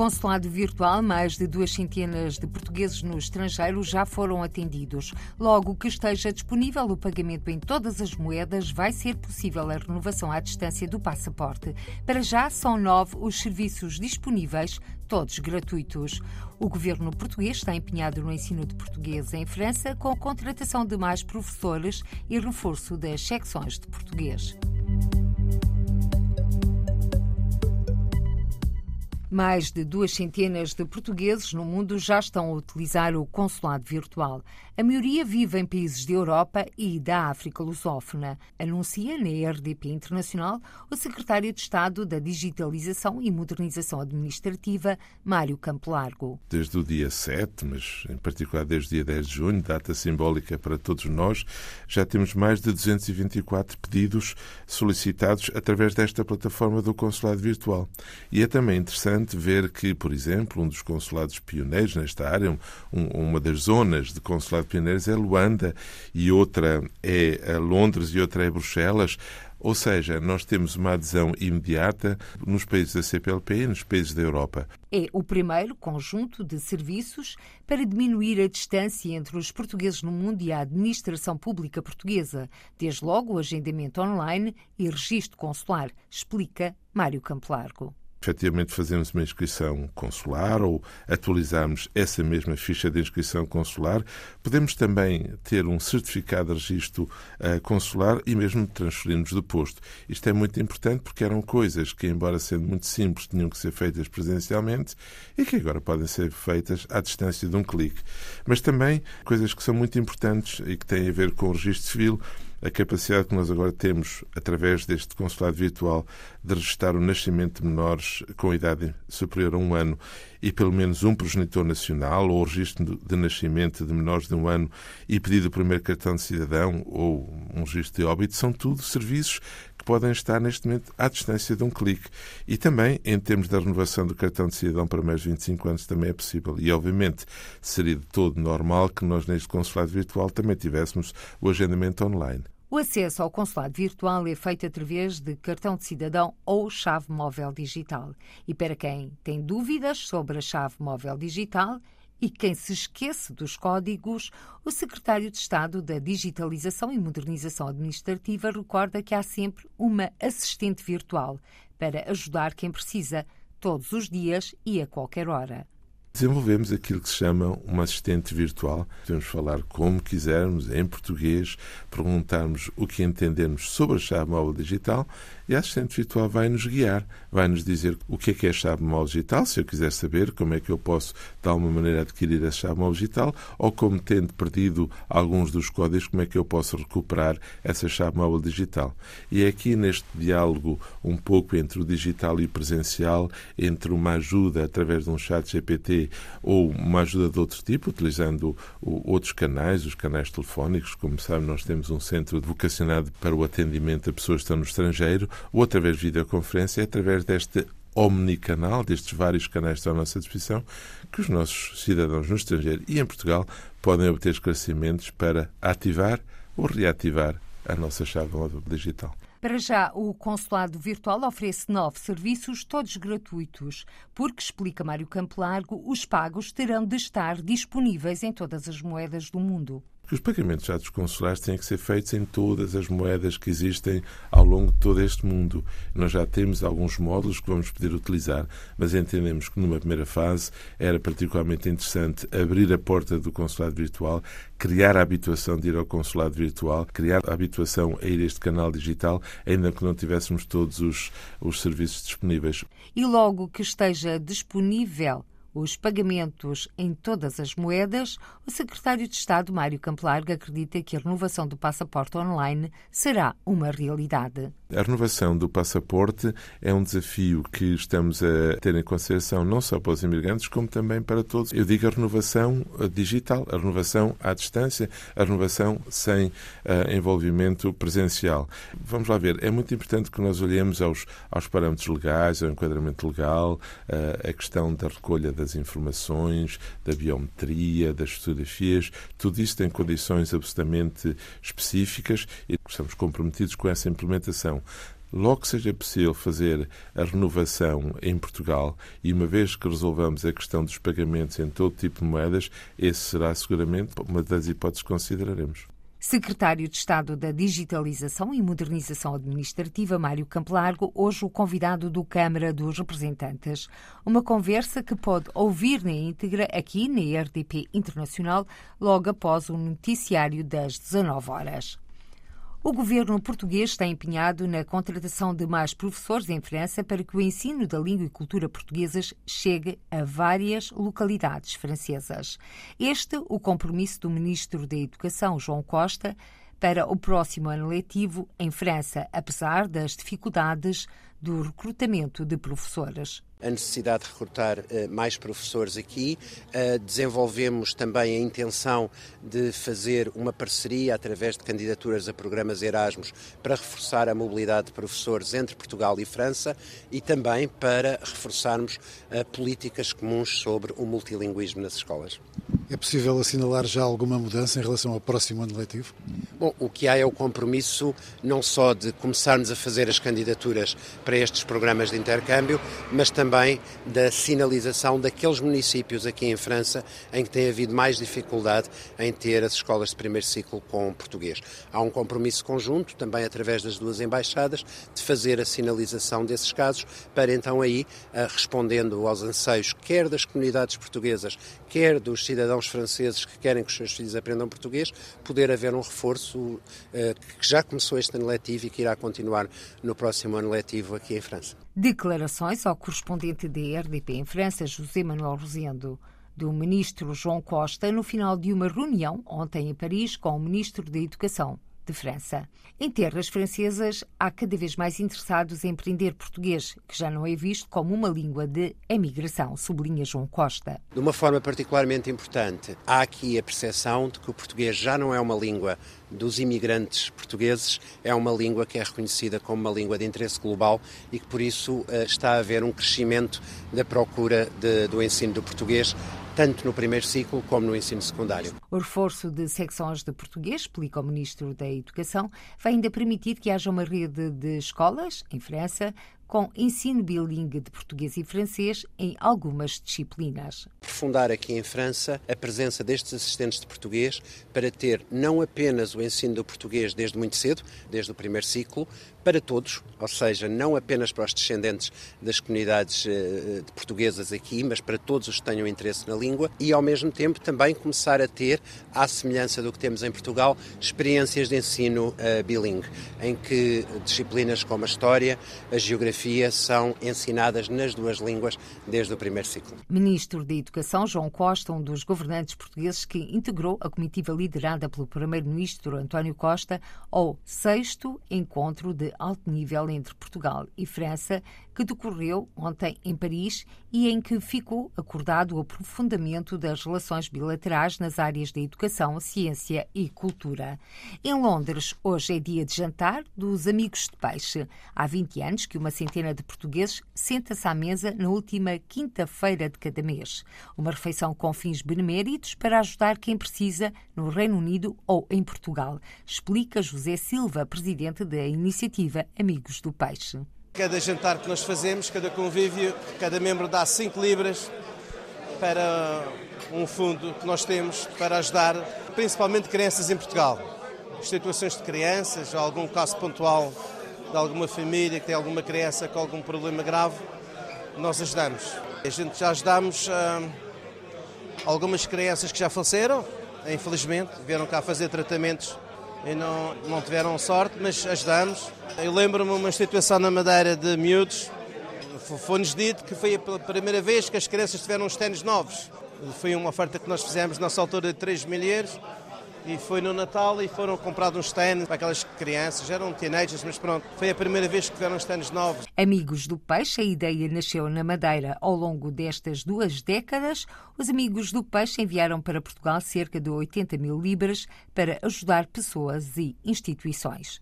consulado virtual, mais de duas centenas de portugueses no estrangeiro já foram atendidos. Logo que esteja disponível o pagamento em todas as moedas, vai ser possível a renovação à distância do passaporte. Para já, são nove os serviços disponíveis, todos gratuitos. O governo português está empenhado no ensino de português em França, com a contratação de mais professores e reforço das secções de português. Mais de duas centenas de portugueses no mundo já estão a utilizar o consulado virtual. A maioria vive em países da Europa e da África lusófona, anuncia na RDP Internacional o secretário de Estado da Digitalização e Modernização Administrativa, Mário Campo Largo. Desde o dia 7, mas em particular desde o dia 10 de junho, data simbólica para todos nós, já temos mais de 224 pedidos solicitados através desta plataforma do consulado virtual. E é também interessante ver que, por exemplo, um dos consulados pioneiros nesta área, um, uma das zonas de consulado pioneiros é Luanda e outra é Londres e outra é Bruxelas. Ou seja, nós temos uma adesão imediata nos países da CPLP e nos países da Europa. É o primeiro conjunto de serviços para diminuir a distância entre os portugueses no mundo e a administração pública portuguesa, desde logo o agendamento online e registro consular, explica Mário Campelargo efetivamente fazemos uma inscrição consular ou atualizarmos essa mesma ficha de inscrição consular, podemos também ter um certificado de registro uh, consular e mesmo transferirmos do posto. Isto é muito importante porque eram coisas que, embora sendo muito simples, tinham que ser feitas presencialmente e que agora podem ser feitas à distância de um clique. Mas também coisas que são muito importantes e que têm a ver com o registro civil a capacidade que nós agora temos, através deste consulado virtual, de registrar o nascimento de menores com idade superior a um ano e pelo menos um progenitor nacional, ou o registro de nascimento de menores de um ano e pedido o primeiro cartão de cidadão ou um registro de óbito, são tudo serviços que podem estar neste momento à distância de um clique. E também, em termos da renovação do cartão de cidadão para mais de 25 anos, também é possível. E, obviamente, seria de todo normal que nós, neste consulado virtual, também tivéssemos o agendamento online. O acesso ao consulado virtual é feito através de cartão de cidadão ou chave móvel digital. E para quem tem dúvidas sobre a chave móvel digital, e quem se esquece dos códigos, o secretário de Estado da Digitalização e Modernização Administrativa recorda que há sempre uma assistente virtual para ajudar quem precisa, todos os dias e a qualquer hora. Desenvolvemos aquilo que se chama uma assistente virtual. Podemos falar como quisermos, em português, perguntarmos o que entendemos sobre a chave móvel digital e a assistente virtual vai nos guiar, vai nos dizer o que é que é a chave móvel digital, se eu quiser saber como é que eu posso, de alguma maneira, adquirir a chave móvel digital, ou como tendo perdido alguns dos códigos, como é que eu posso recuperar essa chave móvel digital. E é aqui neste diálogo um pouco entre o digital e o presencial, entre uma ajuda através de um chat GPT ou uma ajuda de outro tipo, utilizando outros canais, os canais telefónicos. Como sabe, nós temos um centro vocacionado para o atendimento a pessoas que estão no estrangeiro, ou através de videoconferência, é através deste omnicanal, destes vários canais que estão à nossa disposição, que os nossos cidadãos no estrangeiro e em Portugal podem obter esclarecimentos para ativar ou reativar a nossa chave digital. Para já, o consulado virtual oferece nove serviços, todos gratuitos, porque, explica Mário Campo Largo, os pagos terão de estar disponíveis em todas as moedas do mundo que os pagamentos de atos consulares têm que ser feitos em todas as moedas que existem ao longo de todo este mundo. Nós já temos alguns módulos que vamos poder utilizar, mas entendemos que numa primeira fase era particularmente interessante abrir a porta do consulado virtual, criar a habituação de ir ao consulado virtual, criar a habituação a ir a este canal digital, ainda que não tivéssemos todos os, os serviços disponíveis. E logo que esteja disponível os pagamentos em todas as moedas, o secretário de Estado, Mário Campelarga, acredita que a renovação do passaporte online será uma realidade. A renovação do passaporte é um desafio que estamos a ter em consideração não só para os imigrantes, como também para todos. Eu digo a renovação digital, a renovação à distância, a renovação sem uh, envolvimento presencial. Vamos lá ver, é muito importante que nós olhemos aos, aos parâmetros legais, ao enquadramento legal, uh, a questão da recolha das informações, da biometria, das fotografias, tudo isso tem condições absolutamente específicas e estamos comprometidos com essa implementação. logo que seja possível fazer a renovação em Portugal, e uma vez que resolvamos a questão dos pagamentos em todo tipo de moedas, esse será seguramente uma das hipóteses que consideraremos. Secretário de Estado da Digitalização e Modernização Administrativa, Mário Campelargo, hoje o convidado do Câmara dos Representantes. Uma conversa que pode ouvir na íntegra aqui na RDP Internacional, logo após o noticiário das 19 horas. O governo português está empenhado na contratação de mais professores em França para que o ensino da língua e cultura portuguesas chegue a várias localidades francesas. Este o compromisso do ministro da Educação, João Costa, para o próximo ano letivo em França, apesar das dificuldades do recrutamento de professores a necessidade de recrutar uh, mais professores aqui. Uh, desenvolvemos também a intenção de fazer uma parceria através de candidaturas a programas Erasmus para reforçar a mobilidade de professores entre Portugal e França e também para reforçarmos uh, políticas comuns sobre o multilinguismo nas escolas. É possível assinalar já alguma mudança em relação ao próximo ano letivo? Bom, o que há é o compromisso não só de começarmos a fazer as candidaturas para estes programas de intercâmbio, mas também da sinalização daqueles municípios aqui em França em que tem havido mais dificuldade em ter as escolas de primeiro ciclo com português. Há um compromisso conjunto, também através das duas embaixadas, de fazer a sinalização desses casos para então aí, eh, respondendo aos anseios quer das comunidades portuguesas, quer dos cidadãos franceses que querem que os seus filhos aprendam português, poder haver um reforço eh, que já começou este ano letivo e que irá continuar no próximo ano letivo aqui em França. Declarações ao correspondente da RDP em França, José Manuel Rosendo, do ministro João Costa, no final de uma reunião ontem em Paris com o ministro da Educação de França. Em terras francesas, há cada vez mais interessados em aprender português, que já não é visto como uma língua de emigração, sublinha João Costa. De uma forma particularmente importante, há aqui a percepção de que o português já não é uma língua dos imigrantes portugueses, é uma língua que é reconhecida como uma língua de interesse global e que por isso eh, está a haver um crescimento da procura de, do ensino do português tanto no primeiro ciclo como no ensino secundário. O reforço de secções de português, explica o Ministro da Educação, vai ainda permitir que haja uma rede de escolas, em França, com ensino bilingue de português e francês em algumas disciplinas. Aprofundar aqui em França a presença destes assistentes de português para ter não apenas o ensino do português desde muito cedo, desde o primeiro ciclo, para todos, ou seja, não apenas para os descendentes das comunidades uh, portuguesas aqui, mas para todos os que tenham interesse na língua e, ao mesmo tempo, também começar a ter, à semelhança do que temos em Portugal, experiências de ensino uh, bilingue, em que disciplinas como a História, a Geografia, geografia são ensinadas nas duas línguas desde o primeiro ciclo. Ministro da Educação, João Costa, um dos governantes portugueses que integrou a comitiva liderada pelo primeiro-ministro António Costa ao sexto encontro de alto nível entre Portugal e França, que decorreu ontem em Paris e em que ficou acordado o aprofundamento das relações bilaterais nas áreas da educação, ciência e cultura. Em Londres, hoje é dia de jantar dos Amigos de Peixe. Há 20 anos que uma de portugueses senta-se à mesa na última quinta-feira de cada mês. Uma refeição com fins beneméritos para ajudar quem precisa no Reino Unido ou em Portugal, explica José Silva, presidente da iniciativa Amigos do Peixe. Cada jantar que nós fazemos, cada convívio, cada membro dá 5 libras para um fundo que nós temos para ajudar principalmente crianças em Portugal. Situações de crianças, algum caso pontual de alguma família que tem alguma criança com algum problema grave, nós ajudamos. A gente já ajudamos ah, algumas crianças que já faleceram, infelizmente, vieram cá fazer tratamentos e não, não tiveram sorte, mas ajudamos. Eu lembro-me uma situação na Madeira de miúdos, foi-nos dito que foi a primeira vez que as crianças tiveram os ténis novos. Foi uma oferta que nós fizemos nessa altura de 3 mil euros e foi no Natal e foram comprados uns tênis para aquelas crianças, eram teenagers, mas pronto, foi a primeira vez que tiveram uns tênis novos. Amigos do Peixe, a ideia nasceu na Madeira ao longo destas duas décadas. Os Amigos do Peixe enviaram para Portugal cerca de 80 mil libras para ajudar pessoas e instituições.